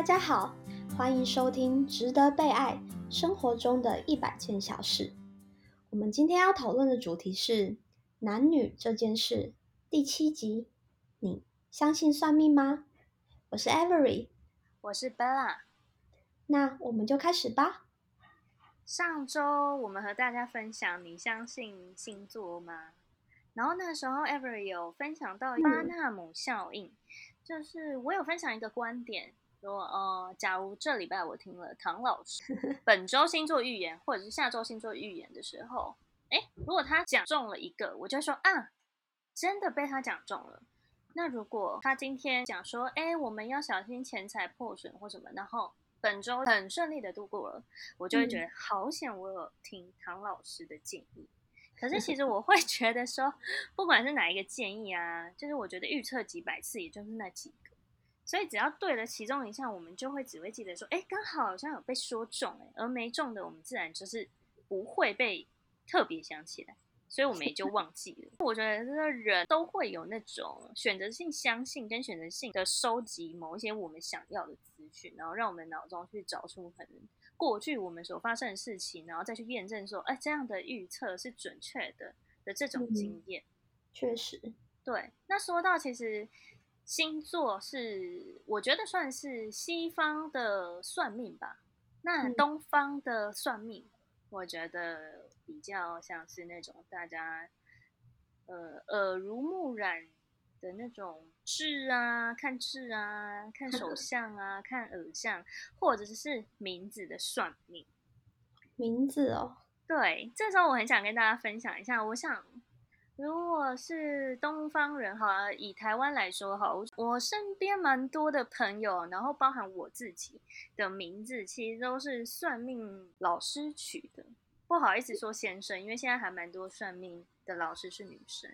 大家好，欢迎收听《值得被爱生活中的一百件小事》。我们今天要讨论的主题是男女这件事第七集。你相信算命吗？我是 Avery，我是 Bella。那我们就开始吧。上周我们和大家分享你相信星座吗？然后那时候 Avery 有分享到巴纳姆效应，就是我有分享一个观点。说呃，假如这礼拜我听了唐老师 本周星座预言，或者是下周星座预言的时候，哎，如果他讲中了一个，我就说啊，真的被他讲中了。那如果他今天讲说，哎，我们要小心钱财破损或什么，然后本周很顺利的度过了，我就会觉得好险，我有听唐老师的建议。可是其实我会觉得说，不管是哪一个建议啊，就是我觉得预测几百次，也就是那几。所以只要对了其中一项，我们就会只会记得说，哎，刚好好像有被说中，哎，而没中的，我们自然就是不会被特别想起来，所以我们也就忘记了。我觉得这个人都会有那种选择性相信跟选择性的收集某一些我们想要的资讯，然后让我们脑中去找出可能过去我们所发生的事情，然后再去验证说，哎，这样的预测是准确的的这种经验。确实，对。那说到其实。星座是我觉得算是西方的算命吧，那东方的算命，我觉得比较像是那种大家呃耳濡目染的那种痣啊，看痣啊，看 手相啊，看耳相，或者是名字的算命。名字哦，对，这时候我很想跟大家分享一下，我想。如果是东方人哈，以台湾来说哈，我身边蛮多的朋友，然后包含我自己的名字，其实都是算命老师取的。不好意思说先生，因为现在还蛮多算命的老师是女生。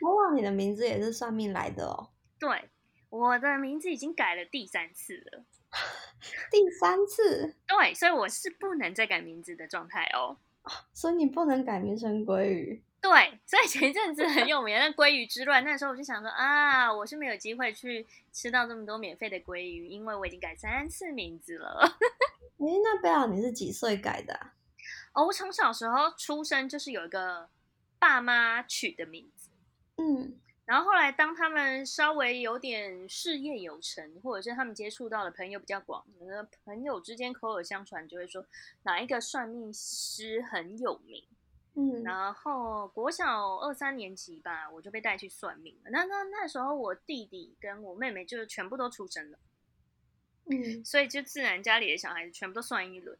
哇，你的名字也是算命来的哦？对，我的名字已经改了第三次了。第三次？对，所以我是不能再改名字的状态哦。所以你不能改名成鲑鱼。对，所以前一阵子很有名那鲑鱼之乱，那时候我就想说啊，我是没有机会去吃到这么多免费的鲑鱼，因为我已经改三次名字了。哎，那贝尔你是几岁改的？哦，我从小时候出生就是有一个爸妈取的名字，嗯，然后后来当他们稍微有点事业有成，或者是他们接触到的朋友比较广，朋友之间口耳相传就会说哪一个算命师很有名。嗯，然后国小二三年级吧，我就被带去算命了。那那那时候我弟弟跟我妹妹就全部都出生了，嗯，所以就自然家里的小孩子全部都算一轮，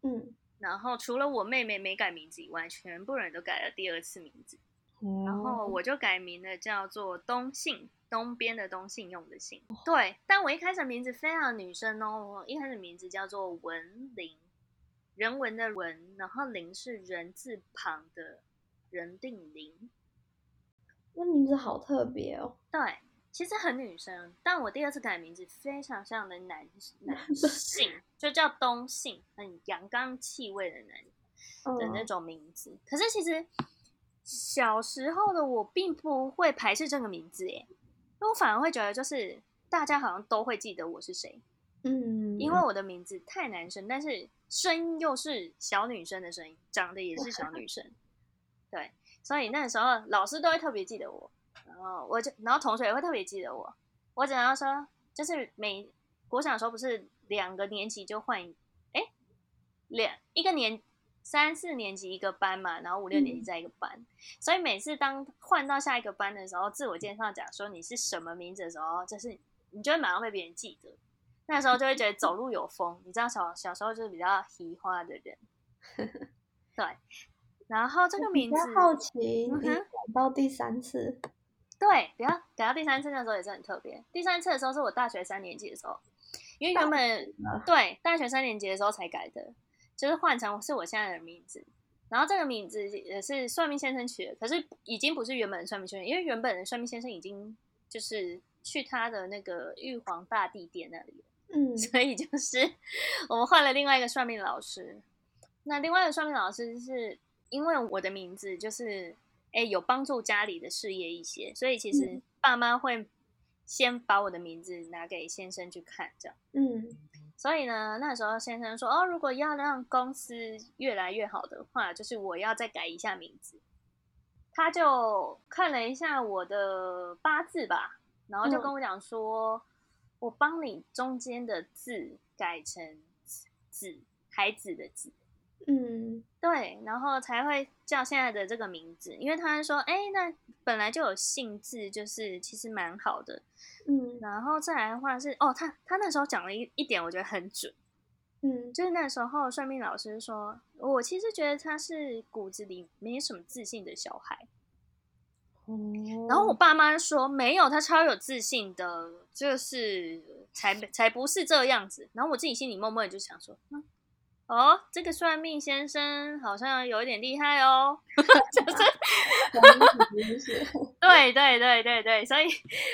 嗯，然后除了我妹妹没改名字以外，全部人都改了第二次名字，然后我就改名了，叫做东信，东边的东信用的信。对，但我一开始名字非常女生哦，我一开始名字叫做文玲。人文的文，然后林是人字旁的人定林，那名字好特别哦。对，其实很女生，但我第二次改名字非常像的男男 性，就叫东信，很阳刚气味的男的那种名字。可是其实小时候的我并不会排斥这个名字，耶，我反而会觉得就是大家好像都会记得我是谁。嗯，因为我的名字太男生，但是声音又是小女生的声音，长得也是小女生，对，所以那时候老师都会特别记得我，然后我就，然后同学也会特别记得我。我只能说，就是每国小的时候不是两个年级就换，哎，两一个年三四年级一个班嘛，然后五六年级在一个班，所以每次当换到下一个班的时候，自我介绍讲说你是什么名字的时候，就是你就会马上被别人记得。那时候就会觉得走路有风，你知道小小时候就是比较喜欢的人，对。然后这个名字好奇，到第三次，对，不要改到第三次那时候也是很特别。第三次的时候是我大学三年级的时候，因为原本对大学三年级的时候才改的，就是换成是我现在的名字。然后这个名字也是算命先生取的，可是已经不是原本的算命先生，因为原本的算命先生已经就是去他的那个玉皇大帝殿那里。嗯，所以就是我们换了另外一个算命老师。那另外一个算命老师是因为我的名字就是哎有帮助家里的事业一些，所以其实爸妈会先把我的名字拿给先生去看，这样。嗯所以呢，那时候先生说，哦，如果要让公司越来越好的话，就是我要再改一下名字。他就看了一下我的八字吧，然后就嗯跟我讲说，我帮你中间的字改成子，孩子的子。嗯对，然后才会叫现在的这个名字，因为他说，哎，那本来就有姓字，就是其实蛮好的。嗯然后再来的话是，哦，他他那时候讲了一一点，我觉得很准，嗯就是那时候算命老师说，我其实觉得他是骨子里没什么自信的小孩。哦，然后我爸妈说没有，他超有自信的，就是才才不是这样子。然后我自己心里默默的就想说，嗯，哦，这个算命先生好像有一点厉害哦，就是 就是 对对对对对，所以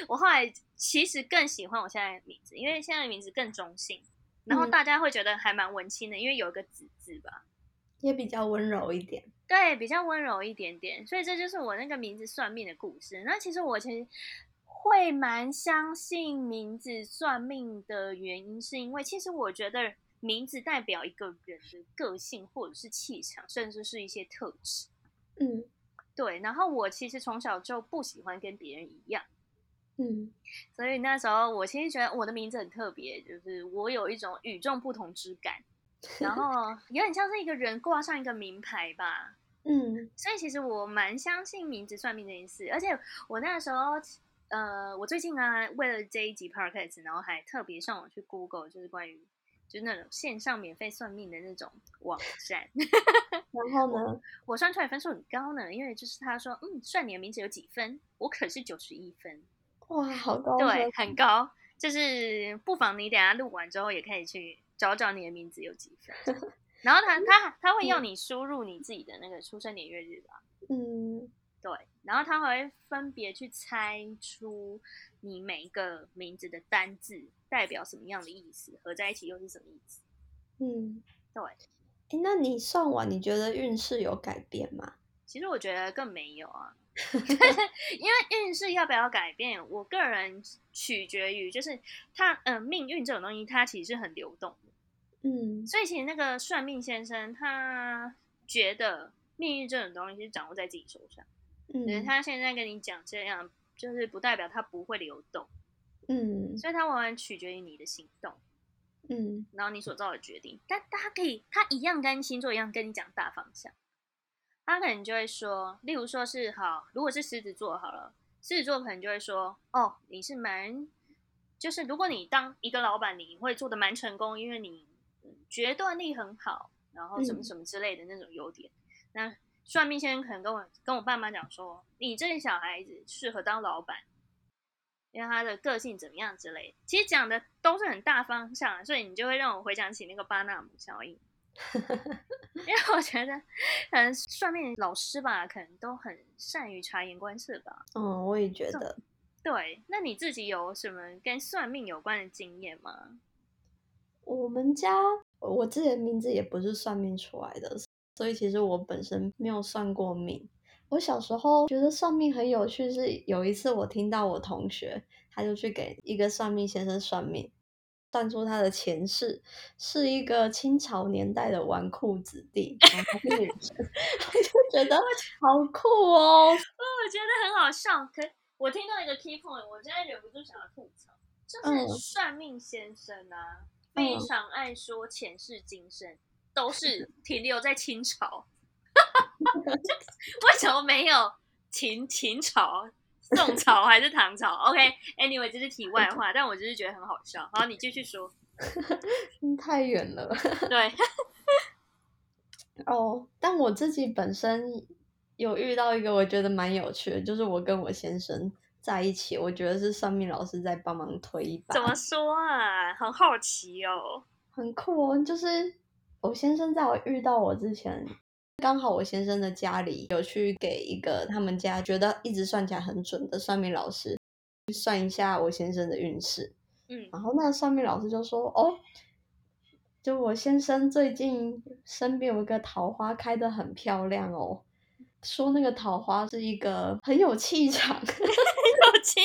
我后来其实更喜欢我现在的名字，因为现在的名字更中性，然后嗯大家会觉得还蛮文青的，因为有一个子字吧。也比较温柔一点。对，比较温柔一点点，所以这就是我那个名字算命的故事。那其实我其实会蛮相信名字算命的原因，是因为其实我觉得名字代表一个人的个性，或者是气场，甚至是一些特质。嗯对，然后我其实从小就不喜欢跟别人一样，嗯所以那时候我其实觉得我的名字很特别，就是我有一种与众不同之感，然后有点像是一个人挂上一个名牌吧。嗯所以其实我蛮相信名字算命这件事，而且我那时候，呃，我最近啊，为了这一集 podcast，然后还特别上网去 Google，就是关于就是那种线上免费算命的那种网站，然后呢？我算出来分数很高呢，因为就是他说，嗯，算你的名字有几分，我可是九十一分，哇，好高对，很高，就是不妨你等下录完之后也可以去找找你的名字有几分。然后他他他会要你输入你自己的那个出生年月日吧，嗯对，然后他还会分别去猜出你每一个名字的单字代表什么样的意思，合在一起又是什么意思。嗯。对，哎，那你算完，你觉得运势有改变吗？其实我觉得更没有啊，因为运势要不要改变，我个人取决于就是他，嗯、命运这种东西，它其实是很流动的。嗯。所以其实那个算命先生他觉得命运这种东西是掌握在自己手上，就是嗯他现在跟你讲这样，就是不代表他不会流动，嗯。所以它完全取决于你的行动，嗯。然后你所做的决定。但他可以，他一样跟星座一样跟你讲大方向，他可能就会说，例如说是好，如果是狮子座好了，狮子座可能就会说，哦，你是蛮，就是如果你当一个老板，你会做的蛮成功，因为你嗯决断力很好，然后什么嗯什么之类的那种优点。那算命先生可能跟我跟我爸妈讲说，你这个小孩子适合当老板，因为他的个性怎么样之类的。其实讲的都是很大方向，所以你就会让我回想起那个巴纳姆效应。因为我觉得，可能算命老师吧，可能都很善于察言观色吧。嗯，我也觉得。对，那你自己有什么跟算命有关的经验吗？我们家我自己的名字也不是算命出来的，所以其实我本身没有算过命。我小时候觉得算命很有趣，是有一次我听到我同学，他就去给一个算命先生算命，算出他的前世是一个清朝年代的纨绔子弟，然后他是女生，我就觉得好酷哦。哦，我觉得很好笑。可我听到一个 key point，我真的忍不住想要吐槽，就是嗯算命先生啊，非嗯常爱说前世今生，都是停留在清朝。为什么没有秦秦朝、宋朝还是唐朝？OK，Anyway，、这是题外话，但我只是觉得很好笑。好，你继续说。嗯太远了。对，哦，但我自己本身有遇到一个我觉得蛮有趣的，就是我跟我先生在一起，我觉得是算命老师在帮忙推一把，怎么说啊？很好奇哦。很酷哦。就是我先生在我遇到我之前，刚好我先生的家里有去给一个他们家觉得一直算起来很准的算命老师去算一下我先生的运势。嗯然后那个算命老师就说：“哦，就我先生最近身边有一个桃花开得很漂亮哦，说那个桃花是一个很有气场，有气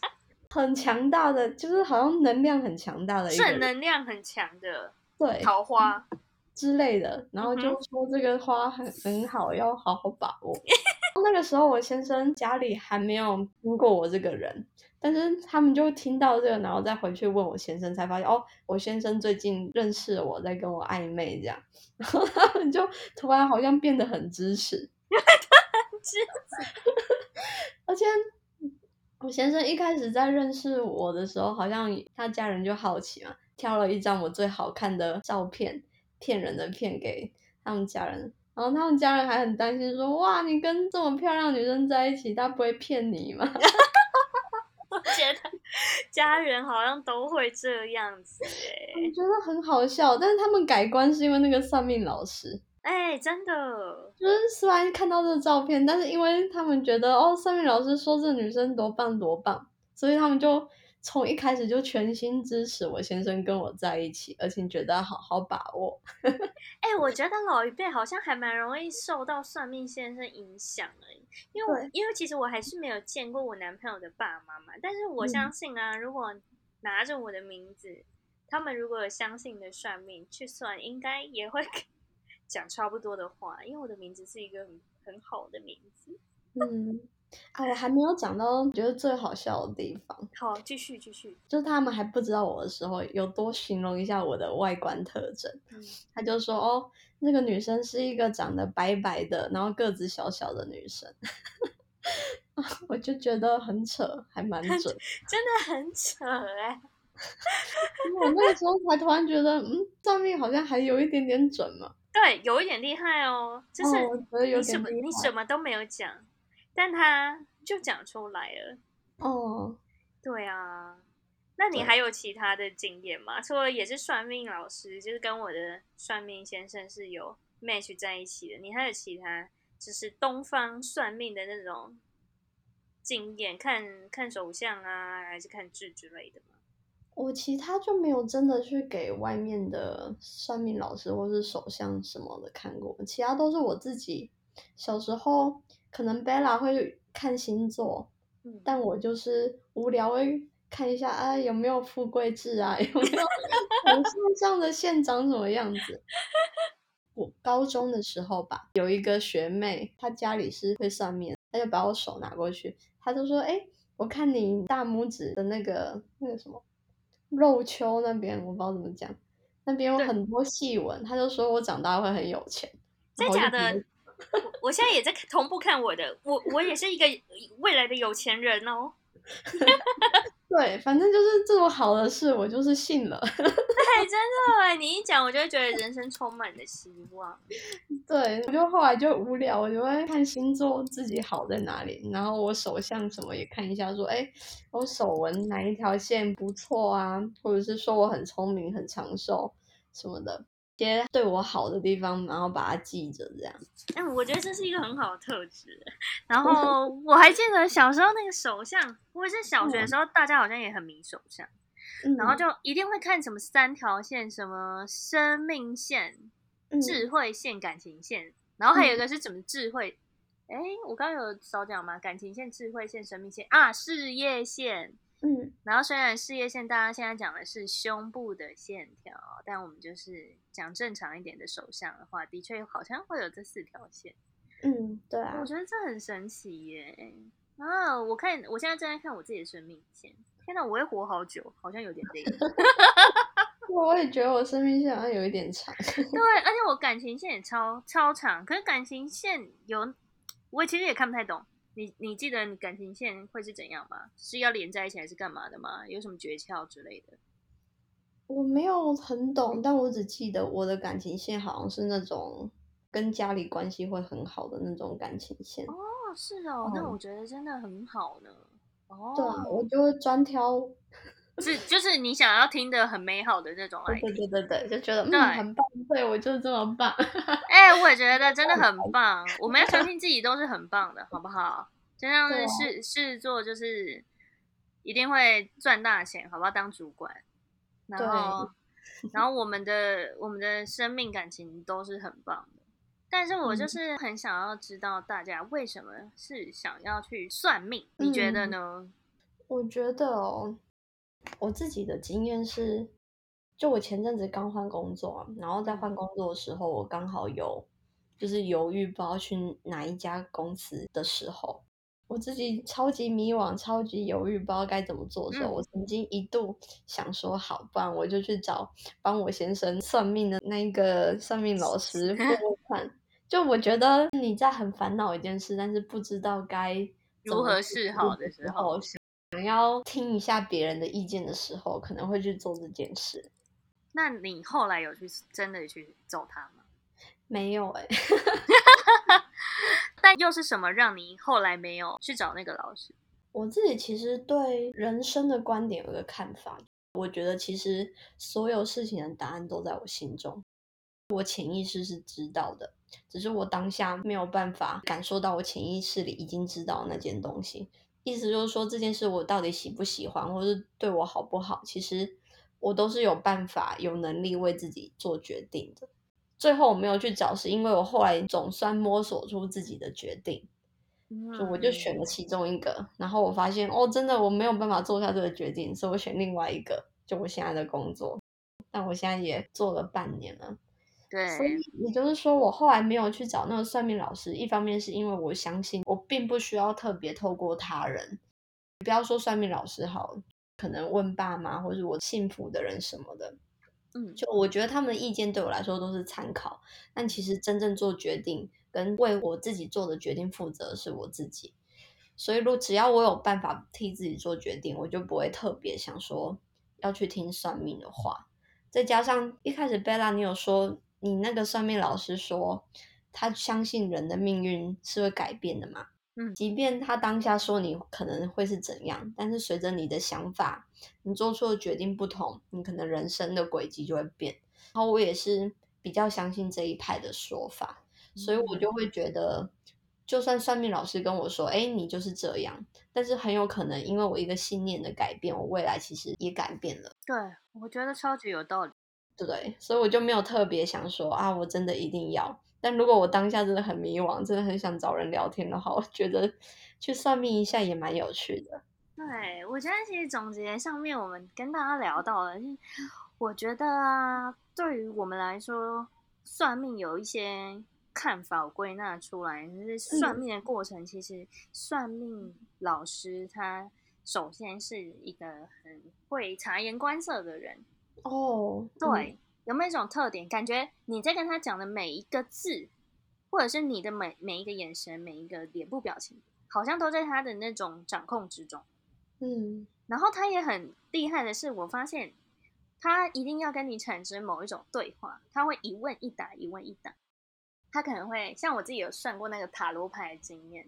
场。很强大的，就是好像能量很强大的一个正，能量很强的对桃花。之类的，然后就说这个花很很好，要好好把握。那个时候我先生家里还没有听过我这个人，但是他们就听到这个，然后再回去问我先生，才发现哦，我先生最近认识我，在跟我暧昧这样，然后他们就突然好像变得很支持，而且我先生一开始在认识我的时候，好像他家人就好奇嘛，挑了一张我最好看的照片，骗人的骗给他们家人。然后他们家人还很担心说：“哇，你跟这么漂亮女生在一起，他不会骗你吗我 觉得家人好像都会这样子哎、？”我觉得很好笑，但是他们改观是因为那个算命老师，哎、真的，就是虽然看到这个照片，但是因为他们觉得哦，算命老师说这女生多棒多棒，所以他们就从一开始就全心支持我先生跟我在一起，而且觉得要好好把握。哎、我觉得老一辈好像还蛮容易受到算命先生影响的，因为我因为其实我还是没有见过我男朋友的爸妈嘛，但是我嗯。相信啊，如果拿着我的名字，他们如果有相信的算命去算，应该也会讲差不多的话，因为我的名字是一个很很好的名字。嗯，啊，我还没有讲到觉得最好笑的地方，好，继续继续，就是他们还不知道我的时候，有多形容一下我的外观特征。嗯，他就说：“哦，那个女生是一个长得白白的，然后个子小小的女生。”我就觉得很扯，还蛮准。真的很扯哎、我那个时候才突然觉得，嗯，算命好像还有一点点准嘛。对，有一点厉害哦，就是你什么你什么都没有讲，但他就讲出来了。哦。对啊，那你还有其他的经验吗？除了也是算命老师，就是跟我的算命先生是有 match 在一起的，你还有其他就是东方算命的那种经验，看看手相啊，还是看痣之类的吗？我其他就没有真的去给外面的算命老师或是手相什么的看过，其他都是我自己小时候可能 Bella 会看星座，嗯，但我就是无聊会看一下啊有没有富贵痣啊，有没有 我身上的线长什么样子。我高中的时候吧，有一个学妹，她家里是会算命，她就把我手拿过去，她就说：“哎、我看你大拇指的那个那个什么肉丘那边，我不知道怎么讲，那边有很多细纹。”他就说我长大会很有钱。真假的？我我现在也在同步看我的，我我也是一个未来的有钱人哦。对，反正就是这种好的事，我就是信了。对，真的哎，你一讲，我就会觉得人生充满了希望。对，我就后来就无聊，我就会看星座自己好在哪里，然后我手相什么也看一下，说，哎，我手纹哪一条线不错啊，或者是说我很聪明、很长寿什么的，一些对我好的地方，然后把它记着，这样。嗯，我觉得这是一个很好的特质。然后我还记得小时候那个手相，我也是小学的时候，大家好像也很迷手相，嗯，然后就一定会看什么三条线，什么生命线、嗯智慧线、感情线，然后还有一个是什么智慧？哎、我刚刚有少讲吗？感情线、智慧线、生命线啊，事业线。嗯然后虽然事业线大家现在讲的是胸部的线条，但我们就是讲正常一点的手相的话，的确好像会有这四条线。嗯，对啊我，觉得这很神奇耶！啊，我看我现在正在看我自己的生命线，天哪，我会活好久，好像有点累。我也觉得我生命线好像有一点长。对，而且我感情线也超超长，可是感情线有，我其实也看不太懂。你你记得你感情线会是怎样吗？是要连在一起还是干嘛的吗？有什么诀窍之类的？我没有很懂，但我只记得我的感情线好像是那种跟家里关系会很好的那种感情线。哦，是哦，那嗯我觉得真的很好呢。哦，对啊，我就会专挑，是就是你想要听的很美好的那种来对。对对对，就觉得嗯很棒，对我就是这么棒。哎、我也觉得真的很 棒。我们要相信自己都是很棒的，好不好？这样对啊子事事做就是一定会赚大钱，好不好？当主管，然后 然后我们的我们的生命感情都是很棒的。但是我就嗯是很想要知道大家为什么是想要去算命，你觉得嗯呢？我觉得哦，我自己的经验是，就我前阵子刚换工作，然后在换工作的时候，我刚好有就是犹豫不知道去哪一家公司的时候，我自己超级迷惘、超级犹豫，不知道该怎么做的时候，我曾经一度想说，好，不然我就去找帮我先生算命的那个算命老师问 问看。就我觉得你在很烦恼一件事，但是不知道该如何是好的时候。想要听一下别人的意见的时候，可能会去做这件事。那你后来有去真的去揍他吗？没有哎。但又是什么让你后来没有去找那个老师？我自己其实对人生的观点有个看法，我觉得其实所有事情的答案都在我心中，我潜意识是知道的，只是我当下没有办法感受到我潜意识里已经知道那件东西。意思就是说，这件事我到底喜不喜欢，或是对我好不好，其实我都是有办法、有能力为自己做决定的。最后我没有去找，是因为我后来总算摸索出自己的决定，就我就选了其中一个。然后我发现，哦，真的我没有办法做下这个决定，所以我选另外一个，就我现在的工作。但我现在也做了半年了。对，所以也就是说，我后来没有去找那个算命老师。一方面是因为我相信，我并不需要特别透过他人，不要说算命老师好，可能问爸妈或者我幸福的人什么的，嗯，就我觉得他们的意见对我来说都是参考。但其实真正做决定跟为我自己做的决定负责是我自己。所以，如只要我有办法替自己做决定，我就不会特别想说要去听算命的话。再加上一开始贝拉，你有说。你那个算命老师说，他相信人的命运是会改变的嘛？嗯，即便他当下说你可能会是怎样，但是随着你的想法，你做出的决定不同，你可能人生的轨迹就会变。然后我也是比较相信这一派的说法，所以我就会觉得，就算算命老师跟我说，哎，你就是这样，但是很有可能因为我一个信念的改变，我未来其实也改变了。对，我觉得超级有道理。对，所以我就没有特别想说啊，我真的一定要。但如果我当下真的很迷惘，真的很想找人聊天的话，我觉得去算命一下也蛮有趣的。对，我觉得其实总结上面我们跟大家聊到了，我觉得啊，对于我们来说，算命有一些看法归纳出来，就是算命的过程，其实算命老师他首先是一个很会察言观色的人。哦，对，有没有一种特点？感觉你在跟他讲的每一个字，或者是你的每每一个眼神、每一个脸部表情，好像都在他的那种掌控之中。嗯，然后他也很厉害的是，我发现他一定要跟你产生某一种对话，他会一问一答，一问一答。他可能会像我自己有算过那个塔罗牌的经验，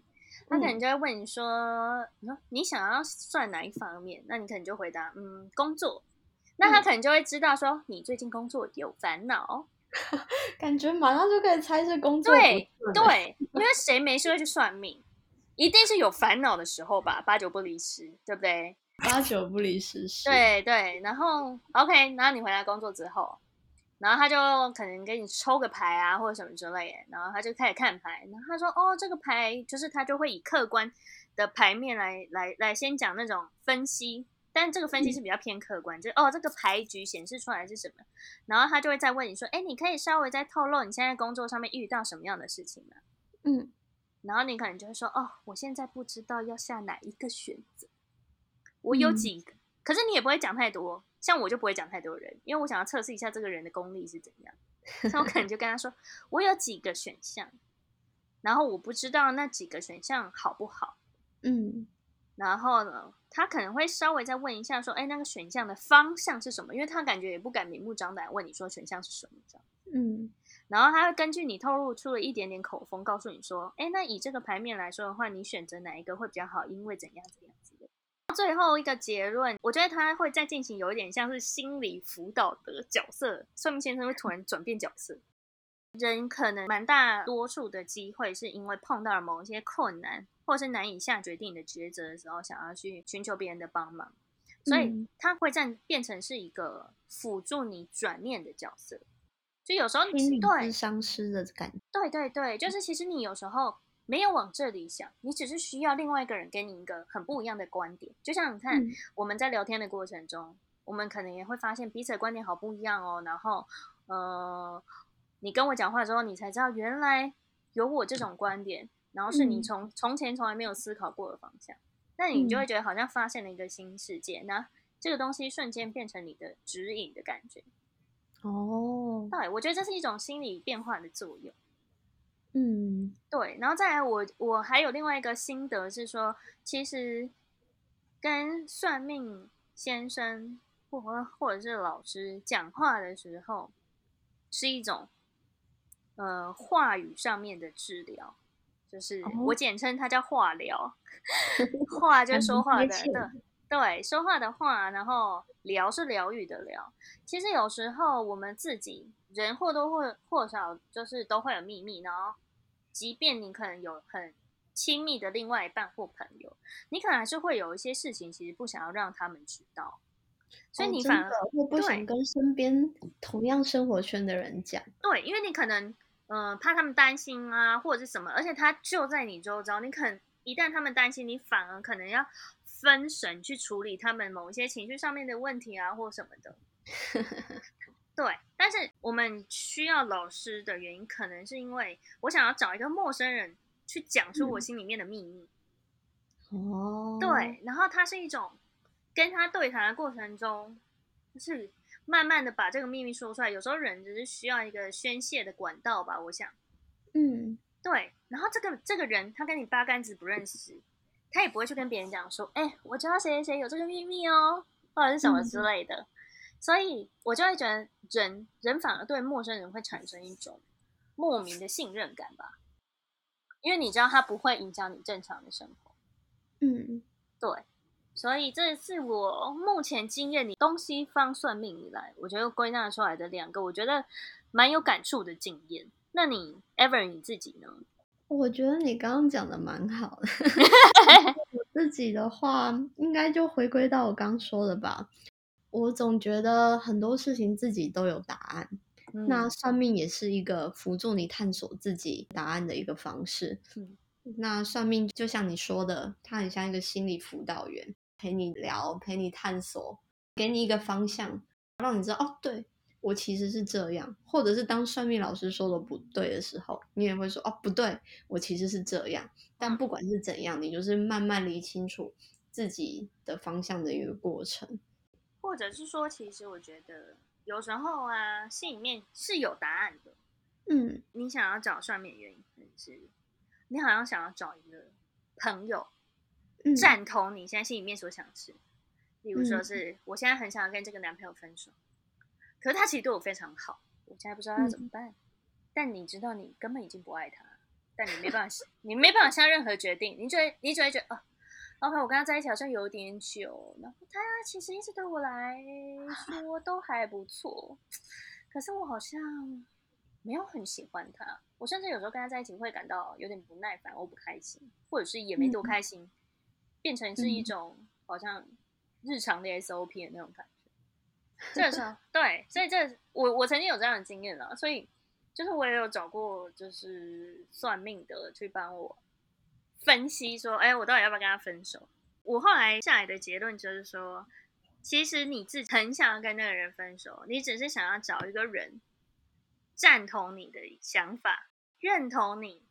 他可能就会问你说：“你说你想要算哪一方面？”那你可能就回答：“嗯，工作。”那他可能就会知道说你最近工作有烦恼，感觉马上就可以猜是工作对对，因为谁没事会去算命，一定是有烦恼的时候吧，八九不离十，对不对？八九不离十是。对对，然后 OK，然后你回来工作之后，然后他就可能给你抽个牌啊，或者什么之类的，然后他就开始看牌，然后他说哦，这个牌就是他就会以客观的牌面来来来先讲那种分析。但这个分析是比较偏客观，就哦，这个牌局显示出来是什么，然后他就会再问你说，哎，你可以稍微再透露你现在工作上面遇到什么样的事情吗？嗯，然后你可能就会说，哦，我现在不知道要下哪一个选择，我有几个，可是你也不会讲太多，像我就不会讲太多人，因为我想要测试一下这个人的功力是怎样，那我可能就跟他说，我有几个选项，然后我不知道那几个选项好不好，嗯。然后呢，他可能会稍微再问一下，说：“哎，那个选项的方向是什么？”因为他感觉也不敢明目张胆问你说选项是什么这样。嗯，然后他会根据你透露出了一点点口风，告诉你说：“哎，那以这个牌面来说的话，你选择哪一个会比较好？因为怎样怎样子的。”最后一个结论，我觉得他会再进行有一点像是心理辅导的角色，算命先生会突然转变角色。人可能蛮大多数的机会是因为碰到了某一些困难。或是难以下决定的抉择的时候，想要去寻求别人的帮忙，所以他会这样变成是一个辅助你转念的角色。就有时候你对相失的感觉，对对对，就是其实你有时候没有往这里想，你只是需要另外一个人给你一个很不一样的观点。就像你看，我们在聊天的过程中，我们可能也会发现彼此的观点好不一样哦。然后，呃，你跟我讲话之后，你才知道原来有我这种观点，然后是你从从前从来没有思考过的方向。那你就会觉得好像发现了一个新世界，那这个东西瞬间变成你的指引的感觉。哦，对，我觉得这是一种心理变化的作用。嗯，对，然后再来，我我还有另外一个心得是说，其实跟算命先生或或者是老师讲话的时候，是一种呃话语上面的治疗。就是我简称它叫话疗，话就是说话的，对对，说话的话，然后疗是疗愈的疗。其实有时候我们自己人或多或或少就是都会有秘密，然后即便你可能有很亲密的另外一半或朋友，你可能还是会有一些事情，其实不想要让他们知道，所以你反而会不想跟身边同样生活圈的人讲。对，因为你可能。嗯，怕他们担心啊，或者是什么，而且他就在你周遭，你可能一旦他们担心，你反而可能要分神去处理他们某一些情绪上面的问题啊，或什么的。对，但是我们需要老师的原因，可能是因为我想要找一个陌生人去讲出我心里面的秘密。哦，对，然后他是一种跟他对谈的过程中，就是。慢慢的把这个秘密说出来，有时候人只是需要一个宣泄的管道吧，我想。嗯，对。然后这个这个人他跟你八竿子不认识，他也不会去跟别人讲说，哎，我知道谁谁谁有这个秘密哦，或者是什么之类的。所以我就会觉得人人反而对陌生人会产生一种莫名的信任感吧，因为你知道他不会影响你正常的生活。嗯，对。所以这是我目前经验里东西方算命以来，我觉得归纳出来的两个，我觉得蛮有感触的经验。那你 Ever 你自己呢？我觉得你刚刚讲的蛮好的。我自己的话，应该就回归到我刚说的吧。我总觉得很多事情自己都有答案，那算命也是一个辅助你探索自己答案的一个方式。那算命就像你说的，它很像一个心理辅导员，陪你聊，陪你探索，给你一个方向，让你知道哦，对我其实是这样。或者是当算命老师说的不对的时候，你也会说哦，不对，我其实是这样。但不管是怎样，你就是慢慢理清楚自己的方向的一个过程。或者是说，其实我觉得有时候啊，心里面是有答案的。嗯，你想要找算命原因是？你好像想要找一个朋友，赞同你现在心里面所想的事。例如说是，我现在很想要跟这个男朋友分手，可是他其实对我非常好，我现在不知道要怎么办。但你知道，你根本已经不爱他，但你没办法，你没办法下任何决定。你觉得，你只会觉得，哦，OK，我跟他在一起好像有点久，然后他其实一直对我来说都还不错，可是我好像。没有很喜欢他，我甚至有时候跟他在一起会感到有点不耐烦，我不开心，或者是也没多开心，变成是一种好像日常的 SOP 的那种感觉。这个 时候，对，所以这我我曾经有这样的经验了，所以就是我也有找过就是算命的去帮我分析说，哎，我到底要不要跟他分手？我后来下来的结论就是说，其实你自己很想要跟那个人分手，你只是想要找一个人。赞同你的想法，认同你。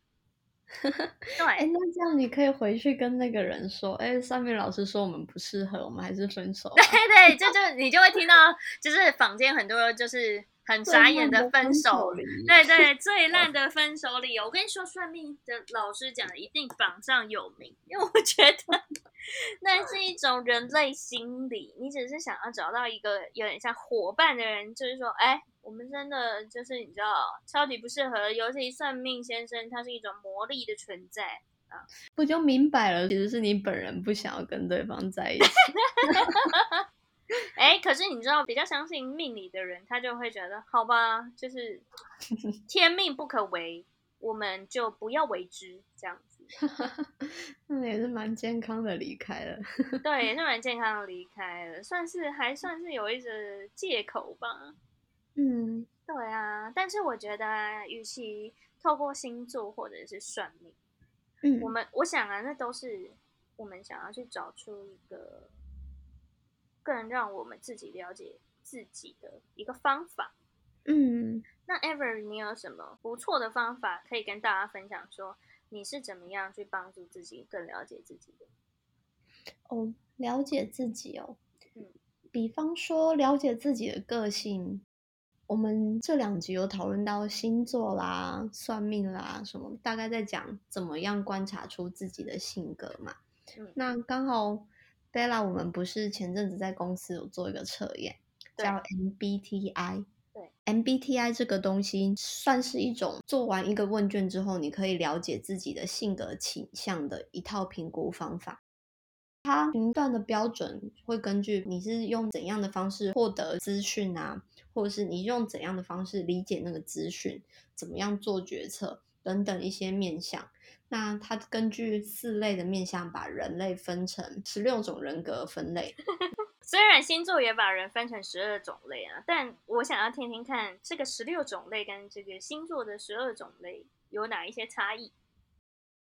对，哎，那这样你可以回去跟那个人说，哎，上面老师说我们不适合，我们还是分手。对对，这就你就会听到，就是坊间很多就是很傻眼的分手，对对，最烂的分手理由。我跟你说，算命的老师讲的一定榜上有名，因为我觉得那是一种人类心理，你只是想要找到一个有点像伙伴的人，就是说，哎。我们真的就是你知道，超级不适合。尤其算命先生，他是一种魔力的存在啊，不就明摆了？其实是你本人不想要跟对方在一起。哎，可是你知道，比较相信命理的人，他就会觉得，好吧，就是 天命不可违，我们就不要为之，这样子。那也是蛮健康的离开了。对，也是蛮健康的离开了，算是还算是有一个借口吧。嗯，对啊，但是我觉得，与其透过星座或者是算命，嗯，我们我想啊，那都是我们想要去找出一个更让我们自己了解自己的一个方法。嗯，那 Ever，你有什么不错的方法可以跟大家分享？说你是怎么样去帮助自己更了解自己的？哦，了解自己哦。嗯，比方说了解自己的个性，我们这两集有讨论到星座啦、算命啦什么，大概在讲怎么样观察出自己的性格嘛。嗯那刚好 Bella，我们不是前阵子在公司有做一个测验，叫 MBTI。对，MBTI 这个东西算是一种做完一个问卷之后，你可以了解自己的性格倾向的一套评估方法。它评断的标准会根据你是用怎样的方式获得资讯啊，或者是你用怎样的方式理解那个资讯，怎么样做决策等等一些面向。那它根据四类的面向，把人类分成十六种人格分类。虽然星座也把人分成十二种类啊，但我想要听听看这个十六种类跟这个星座的十二种类有哪一些差异。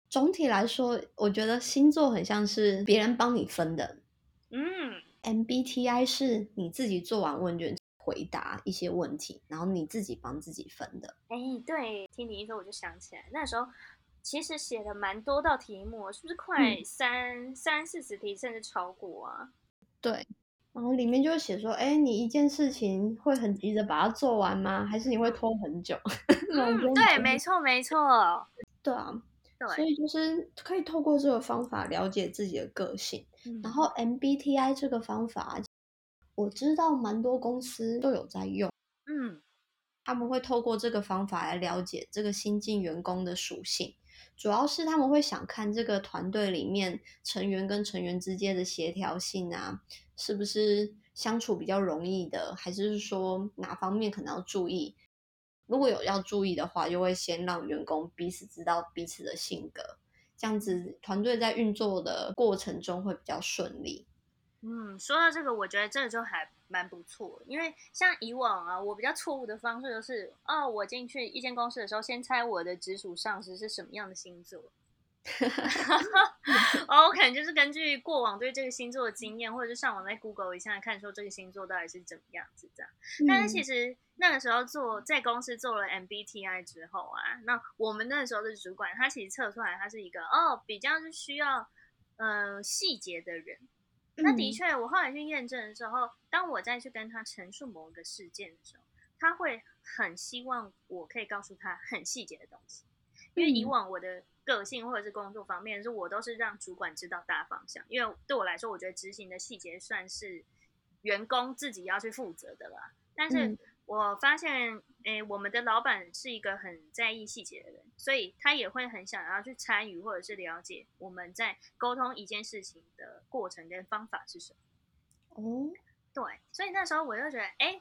总体来说，我觉得星座很像是别人帮你分的嗯，，MBTI 是你自己做完问卷回答一些问题，然后你自己帮自己分的。哎，对，听你一说我就想起来，那时候其实写了蛮多道题目，是不是快嗯三、三四十题，甚至超过啊？对，然后里面就会写说，哎，你一件事情会很急着把它做完吗？还是你会拖很久？对，没错，没错，对啊，所，以就是可以透过这个方法了解自己的个性。嗯然后 MBTI 这个方法，我知道蛮多公司都有在用，嗯他们会透过这个方法来了解这个新进员工的属性，主要是他们会想看这个团队里面成员跟成员之间的协调性啊，是不是相处比较容易的，还是说哪方面可能要注意？如果有要注意的话，就会先让员工彼此知道彼此的性格，这样子团队在运作的过程中会比较顺利。嗯，说到这个，我觉得这个就还蛮不错，因为像以往啊，我比较错误的方式就是，哦，我进去一间公司的时候，先猜我的直属上司是什么样的星座。哦，我可能就是根据过往对这个星座的经验，或者是上网在 Google 一下，看说这个星座到底是怎么样子这样。但是其实，那个时候做在公司做了 MBTI 之后啊，那我们那时候的主管他其实测出来他是一个哦比较是需要呃细节的人。那的嗯确，我后来去验证的时候，当我再去跟他陈述某个事件的时候，他会很希望我可以告诉他很细节的东西，因为以嗯往我的个性或者是工作方面，是我都是让主管知道大方向，因为对我来说，我觉得执行的细节算是员工自己要去负责的啦。但是嗯我发现，诶，我们的老板是一个很在意细节的人，所以他也会很想要去参与或者是了解我们在沟通一件事情的过程跟方法是什么。哦，对，所以那时候我就觉得，哎，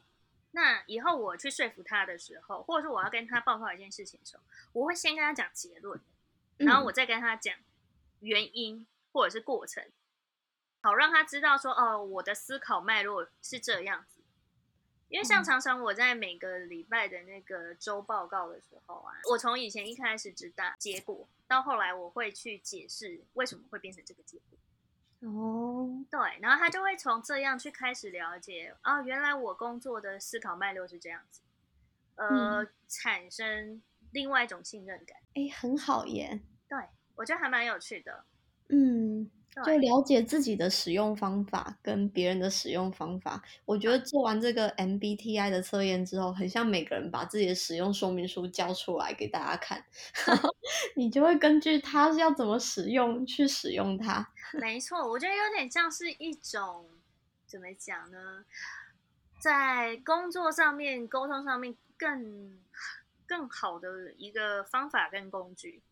那以后我去说服他的时候，或者是我要跟他报告一件事情的时候，我会先跟他讲结论，然后我嗯再跟他讲原因或者是过程，好让他知道说，哦，我的思考脉络是这样子。因为像嗯常常我在每个礼拜的那个周报告的时候啊，我从以前一开始知道结果，到后来我会去解释为什么会变成这个结果。哦，对，然后他就会从这样去开始了解，哦，原来我工作的思考脉络是这样子，呃，嗯产生另外一种信任感。哎，很好耶。对我觉得还蛮有趣的。嗯，就，了解自己的使用方法跟别人的使用方法。我觉得做完这个 MBTI 的测验之后，很像每个人把自己的使用说明书交出来给大家看，然后你就会根据它要怎么使用去使用它。没错，我觉得有点像是一种怎么讲呢，在工作上面、沟通上面更更好的一个方法跟工具。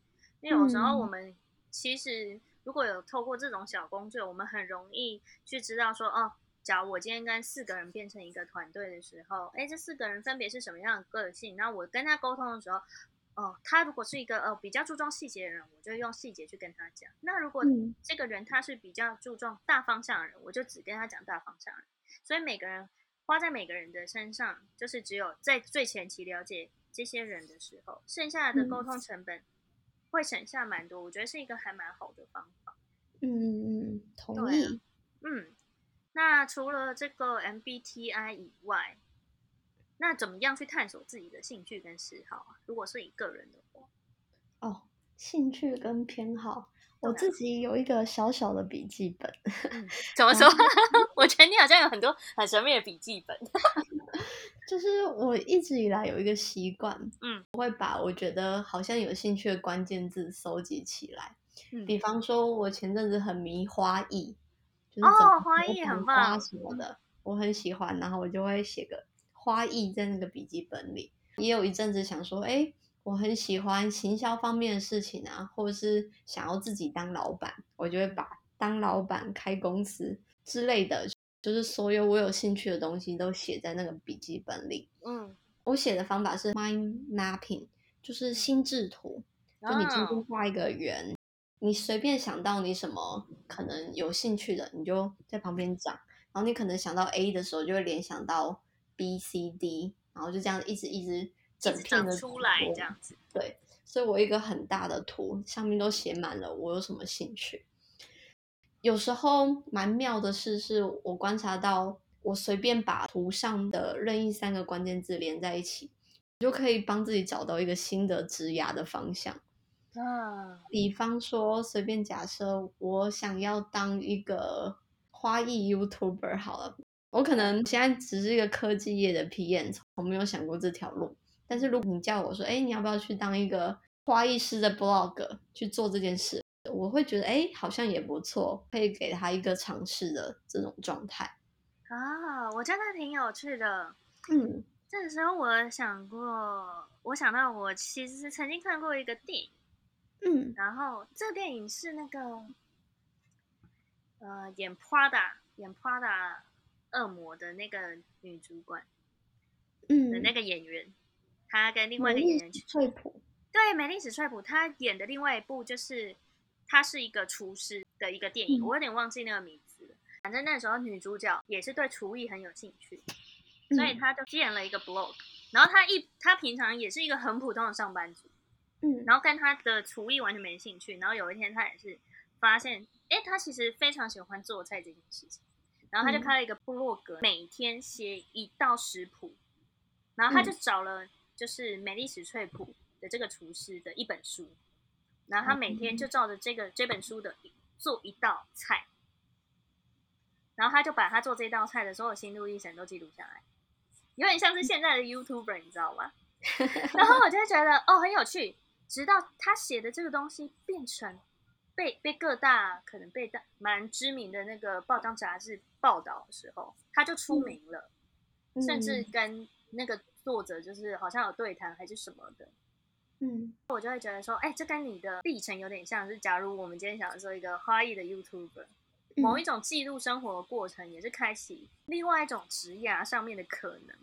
因为有时候我嗯们其实如果有透过这种小工具，我们很容易去知道说，哦，假如我今天跟四个人变成一个团队的时候，哎，这四个人分别是什么样的个性？那我跟他沟通的时候，哦，他如果是一个呃比较注重细节的人，我就用细节去跟他讲。那如果嗯这个人他是比较注重大方向的人，我就只跟他讲大方向人。所以每个人花在每个人的身上，就是只有在最前期了解这些人的时候，剩下的沟通成本会省下蛮多，我觉得是一个还蛮好的方法。嗯嗯，同意。嗯，那除了这个 MBTI 以外，那怎么样去探索自己的兴趣跟嗜好啊？如果是一个人的话，哦，兴趣跟偏好，我自己有一个小小的笔记本。怎么说？我觉得你好像有很多很神秘的笔记本。就是我一直以来有一个习惯，嗯，我会把我觉得好像有兴趣的关键字收集起来。嗯，比方说，我前阵子很迷花艺，就是哦，花艺很棒什么的，我很喜欢，然后我就会写个花艺在那个笔记本里。也有一阵子想说，哎，我很喜欢行销方面的事情啊，或者是想要自己当老板，我就会把当老板、开公司之类的。就是所有我有兴趣的东西都写在那个笔记本里。嗯，我写的方法是 mind mapping，就是心智图。就你今天画一个圆，你随便想到你什么可能有兴趣的，你就在旁边讲。然后你可能想到 A 的时候，就会联想到 B、C、D，然后就这样一直一直整片的出来这样子。对，所以我一个很大的图上面都写满了我有什么兴趣。有时候蛮妙的事是，我观察到，我随便把图上的任意三个关键字连在一起，就可以帮自己找到一个新的职涯的方向。啊，比方说，随便假设我想要当一个花艺 YouTuber 好了，我可能现在只是一个科技业的 PM，我没有想过这条路。但是如果你叫我说，哎，你要不要去当一个花艺师的 Blog 去做这件事？我会觉得，哎，好像也不错，可以给他一个尝试的这种状态啊，我觉得挺有趣的。嗯，这个时候我想过，我想到我其实是曾经看过一个电影，嗯，然后这个电影是那个，呃，演 Prada 演 Prada 恶魔的那个女主管，嗯，的那个演员，她跟另外一个演员去翠普，对，美丽史翠普，她演的另外一部就是。它是一个厨师的一个电影，我有点忘记那个名字了。反正那时候女主角也是对厨艺很有兴趣，所以她就建了一个 blog。然后她一她平常也是一个很普通的上班族，嗯，然后跟她的厨艺完全没兴趣。然后有一天她也是发现，哎，她其实非常喜欢做菜这件事情。然后她就开了一个部落格，每天写一道食谱。然后她就找了就是美丽史翠普的这个厨师的一本书。然后他每天就照着这个这本书的做一道菜，然后他就把他做这道菜的所有心路历程都记录下来，有点像是现在的 YouTuber，你知道吗？然后我就觉得哦很有趣，直到他写的这个东西变成被被各大可能被大蛮知名的那个报章杂志报道的时候，他就出名了，甚至跟那个作者就是好像有对谈还是什么的。嗯，我就会觉得说，哎，这跟你的历程有点像。是假如我们今天想要做一个花艺的 YouTuber，某一种记录生活的过程，也是开启另外一种职涯上面的可能。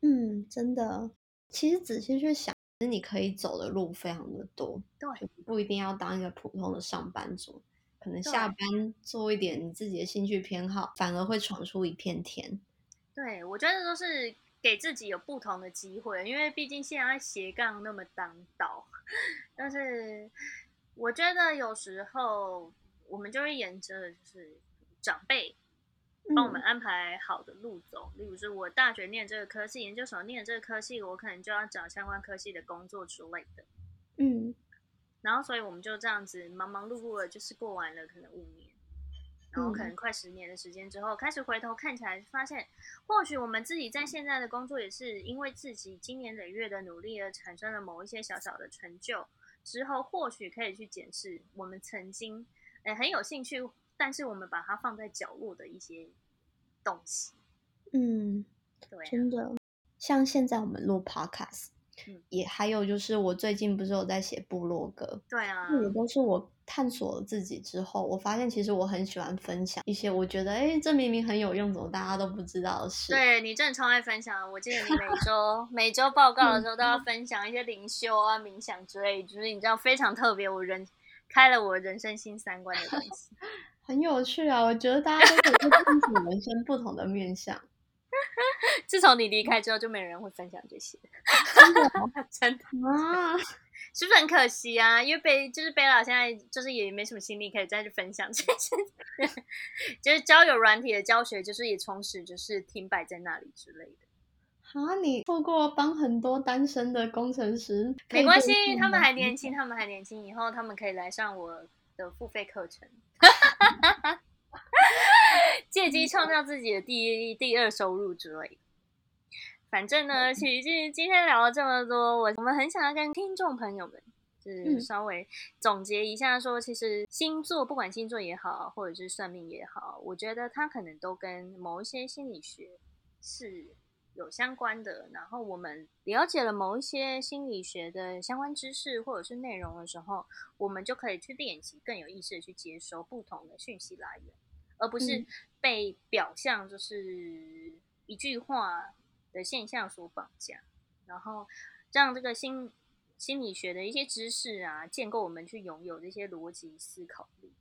嗯，真的，其实仔细去想，其实你可以走的路非常的多，对，不一定要当一个普通的上班族，可能下班做一点你自己的兴趣偏好，反而会闯出一片天。对，我觉得都是。给自己有不同的机会，因为毕竟现在斜杠那么当道，但是我觉得有时候我们就会沿着就是长辈帮我们安排好的路走。例如说，我大学念这个科系，研究所念这个科系，我可能就要找相关科系的工作之类的。嗯，然后所以我们就这样子忙忙碌碌的，就是过完了可能五年。然后可能快十年的时间之后，开始回头看起来，发现或许我们自己在现在的工作也是因为自己经年累月的努力而产生了某一些小小的成就。之后或许可以去检视我们曾经诶很有兴趣，但是我们把它放在角落的一些东西。嗯，对，真的，像现在我们录 Podcast。也还有就是，我最近不是有在写部落格，对啊，也都是我探索了自己之后，我发现其实我很喜欢分享一些我觉得，哎，这明明很有用，怎么大家都不知道的事。对你真的超爱分享，我记得你每周每周报告的时候都要分享一些灵修啊、冥想之类，就是你知道非常特别，我人开了我人生新三观的东西，很有趣啊！我觉得大家都可以探索人生不同的面向。自从你离开之后，就没有人会分享这些，真的，真的啊！是不是很可惜啊？因为贝就是贝拉现在就是也没什么心力可以再去分享这些，就是交友软体的教学，就是也从此就是停摆在那里之类的。啊，你错过帮很多单身的工程师，没关系，他们还年轻，他们还年轻，以后他们可以来上我的付费课程，借机创造自己的第一、第二收入之类的。反正呢，其实今天聊了这么多，我我们很想要跟听众朋友们，就是稍微总结一下，说其实星座，不管星座也好，或者是算命也好，我觉得它可能都跟某一些心理学是有相关的。然后我们了解了某一些心理学的相关知识或者是内容的时候，我们就可以去练习更有意识的去接收不同的讯息来源，而不是被表象就是一句话。的现象所绑架，然后让这个心心理学的一些知识啊，建构我们去拥有这些逻辑思考力，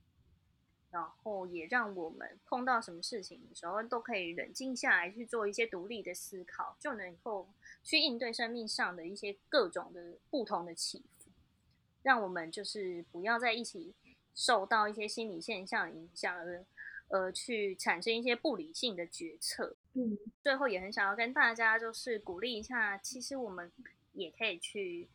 然后也让我们碰到什么事情的时候，都可以冷静下来去做一些独立的思考，就能够去应对生命上的一些各种的不同的起伏，让我们就是不要在一起受到一些心理现象影响而。呃，去产生一些不理性的决策。嗯，最后也很想要跟大家就是鼓励一下，其实我们也可以去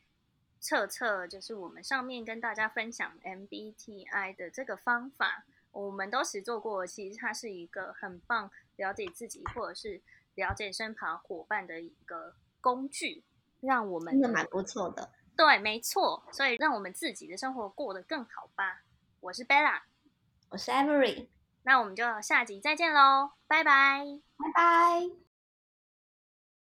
测测，就是我们上面跟大家分享 MBTI 的这个方法，我们都实做过。其实它是一个很棒了解自己或者是了解身旁伙伴的一个工具，让我们真的蛮不错的。对，没错。所以让我们自己的生活过得更好吧。我是 Bella，我是 Avery。那我们就下集再见喽，拜拜，拜拜。